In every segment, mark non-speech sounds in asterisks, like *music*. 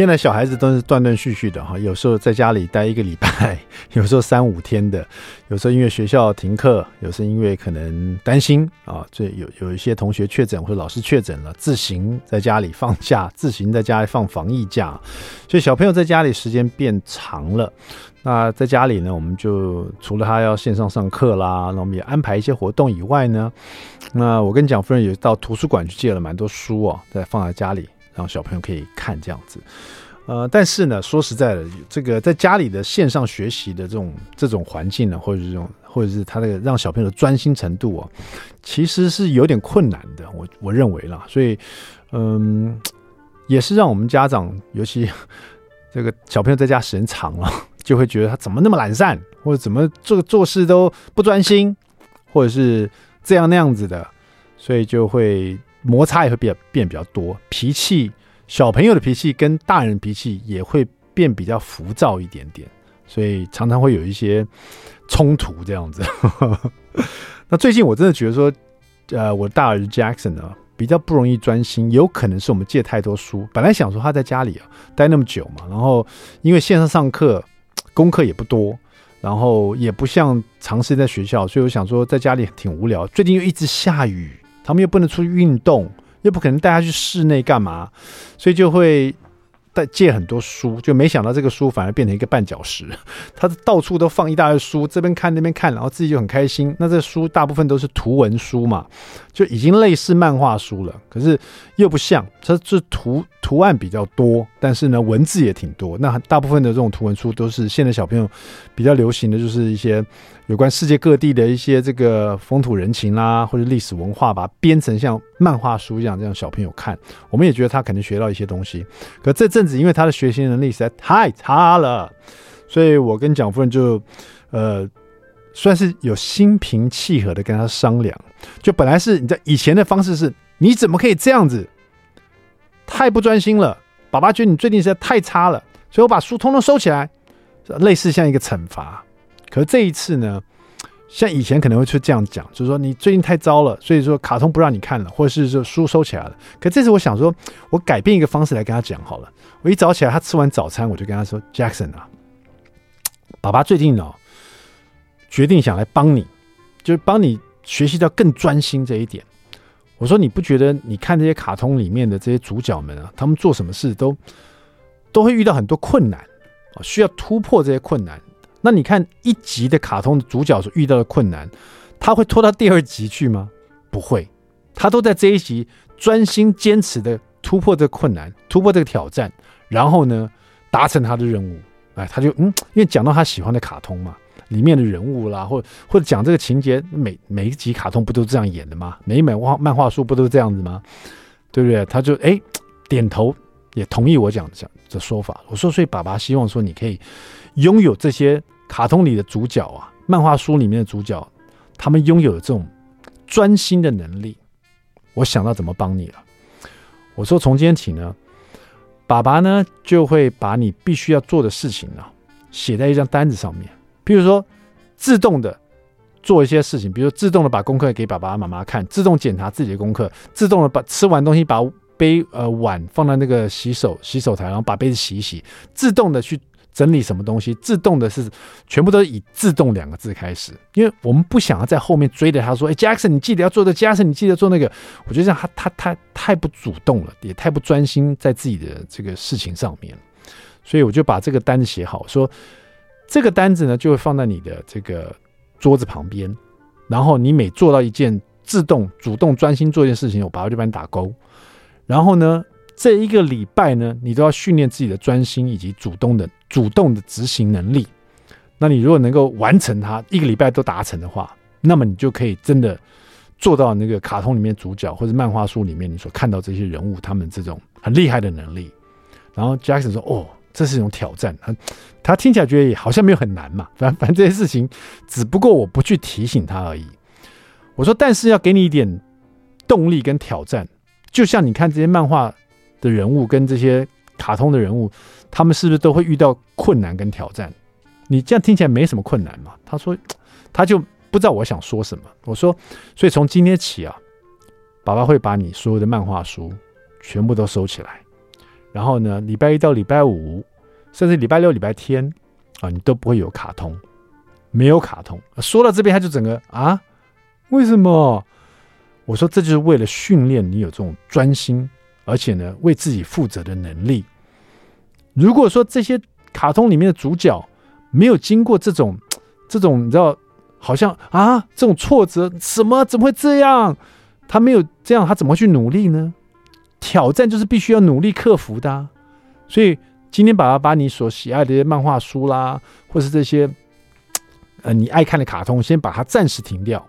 现在小孩子都是断断续续的哈，有时候在家里待一个礼拜，*laughs* 有时候三五天的，有时候因为学校停课，有时候因为可能担心啊，这有有一些同学确诊或者老师确诊了，自行在家里放假，*laughs* 自行在家里放防疫假，所以小朋友在家里时间变长了。那在家里呢，我们就除了他要线上上课啦，那我们也安排一些活动以外呢，那我跟蒋夫人也到图书馆去借了蛮多书哦，在放在家里。让小朋友可以看这样子，呃，但是呢，说实在的，这个在家里的线上学习的这种这种环境呢，或者是这种，或者是他的让小朋友的专心程度啊，其实是有点困难的。我我认为啦，所以，嗯，也是让我们家长，尤其 *laughs* 这个小朋友在家时间长了，*laughs* 就会觉得他怎么那么懒散，或者怎么做做事都不专心，或者是这样那样子的，所以就会。摩擦也会变变比较多，脾气，小朋友的脾气跟大人脾气也会变比较浮躁一点点，所以常常会有一些冲突这样子。*laughs* 那最近我真的觉得说，呃，我大儿子 Jackson 呢比较不容易专心，有可能是我们借太多书。本来想说他在家里啊待那么久嘛，然后因为线上上课，功课也不多，然后也不像长时间在学校，所以我想说在家里挺无聊。最近又一直下雨。他们又不能出去运动，又不可能带他去室内干嘛，所以就会带借很多书，就没想到这个书反而变成一个绊脚石。*laughs* 他到处都放一大堆书，这边看那边看，然后自己就很开心。那这书大部分都是图文书嘛，就已经类似漫画书了，可是又不像，它是图图案比较多，但是呢文字也挺多。那大部分的这种图文书都是现在小朋友比较流行的，就是一些。有关世界各地的一些这个风土人情啦，或者历史文化，把它编成像漫画书一样，这样小朋友看，我们也觉得他肯定学到一些东西。可这阵子，因为他的学习能力实在太差了，所以我跟蒋夫人就，呃，算是有心平气和的跟他商量。就本来是你在以前的方式是，你怎么可以这样子？太不专心了，爸爸觉得你最近实在太差了，所以我把书通通收起来，类似像一个惩罚。可是这一次呢，像以前可能会去这样讲，就是说你最近太糟了，所以说卡通不让你看了，或者是说书收起来了。可这次我想说，我改变一个方式来跟他讲好了。我一早起来，他吃完早餐，我就跟他说：“Jackson 啊，爸爸最近呢，决定想来帮你，就是帮你学习到更专心这一点。”我说：“你不觉得你看这些卡通里面的这些主角们啊，他们做什么事都都会遇到很多困难啊，需要突破这些困难。”那你看一集的卡通主角所遇到的困难，他会拖到第二集去吗？不会，他都在这一集专心坚持的突破这个困难，突破这个挑战，然后呢，达成他的任务。哎，他就嗯，因为讲到他喜欢的卡通嘛，里面的人物啦，或或者讲这个情节，每每一集卡通不都这样演的吗？每一本画漫画书不都这样子吗？对不对？他就哎点头，也同意我讲讲的说法。我说，所以爸爸希望说你可以。拥有这些卡通里的主角啊，漫画书里面的主角，他们拥有这种专心的能力。我想到怎么帮你了。我说从今天起呢，爸爸呢就会把你必须要做的事情呢写在一张单子上面。比如说，自动的做一些事情，比如自动的把功课给爸爸妈妈看，自动检查自己的功课，自动的把吃完东西把杯呃碗放在那个洗手洗手台，然后把杯子洗一洗，自动的去。整理什么东西，自动的是全部都以“自动”两个字开始，因为我们不想要在后面追着他说：“哎，Jackson，你记得要做的，Jackson，你记得做那个。”我觉得这样他他他太不主动了，也太不专心在自己的这个事情上面，所以我就把这个单子写好，说这个单子呢就会放在你的这个桌子旁边，然后你每做到一件自动、主动、专心做一件事情，我把它就帮你打勾，然后呢。这一个礼拜呢，你都要训练自己的专心以及主动的主动的执行能力。那你如果能够完成它，一个礼拜都达成的话，那么你就可以真的做到那个卡通里面主角或者漫画书里面你所看到这些人物他们这种很厉害的能力。然后 Jackson 说：“哦，这是一种挑战。他他听起来觉得好像没有很难嘛，反 *laughs* 正反正这些事情，只不过我不去提醒他而已。我说，但是要给你一点动力跟挑战，就像你看这些漫画的人物跟这些卡通的人物，他们是不是都会遇到困难跟挑战？你这样听起来没什么困难嘛？他说，*tsk* 他就不知道我想说什么。我说，所以从今天起啊，爸爸会把你所有的漫画书全部都收起来，然后呢，礼拜一到礼拜五，甚至礼拜六、礼拜天啊，你都不会有卡通，没有卡通。说到这边，他就整个啊，为什么？我说，这就是为了训练你有这种专心，而且呢，为自己负责的能力。如果说这些卡通里面的主角，没有经过这种，这种你知道，好像啊，这种挫折，什么怎么会这样？他没有这样，他怎么去努力呢？挑战就是必须要努力克服的。所以今天爸爸把你所喜爱的这些漫画书啦，或是这些呃你爱看的卡通，先把它暂时停掉，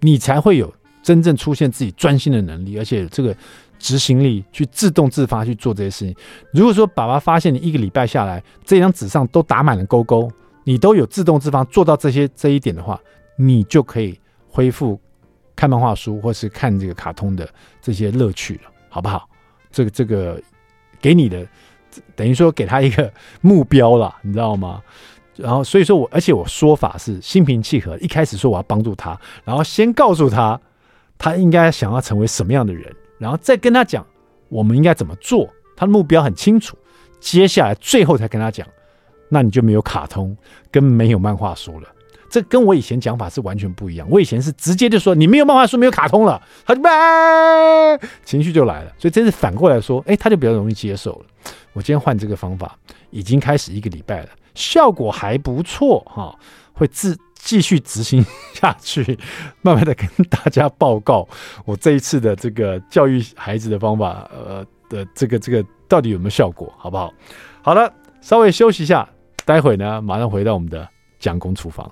你才会有真正出现自己专心的能力，而且这个。执行力去自动自发去做这些事情。如果说爸爸发现你一个礼拜下来，这张纸上都打满了勾勾，你都有自动自发做到这些这一点的话，你就可以恢复看漫画书或是看这个卡通的这些乐趣了，好不好？这个这个给你的等于说给他一个目标了，你知道吗？然后所以说我而且我说法是心平气和，一开始说我要帮助他，然后先告诉他他应该想要成为什么样的人。然后再跟他讲，我们应该怎么做，他的目标很清楚。接下来最后才跟他讲，那你就没有卡通，跟没有漫画书了。这跟我以前讲法是完全不一样。我以前是直接就说你没有漫画书，没有卡通了，他就，情绪就来了。所以这次反过来说，哎，他就比较容易接受了。我今天换这个方法，已经开始一个礼拜了，效果还不错哈，会自。继续执行下去，*laughs* 慢慢的跟大家报告我这一次的这个教育孩子的方法，呃的这个这个到底有没有效果，好不好？好了，稍微休息一下，待会呢马上回到我们的蒋公厨房。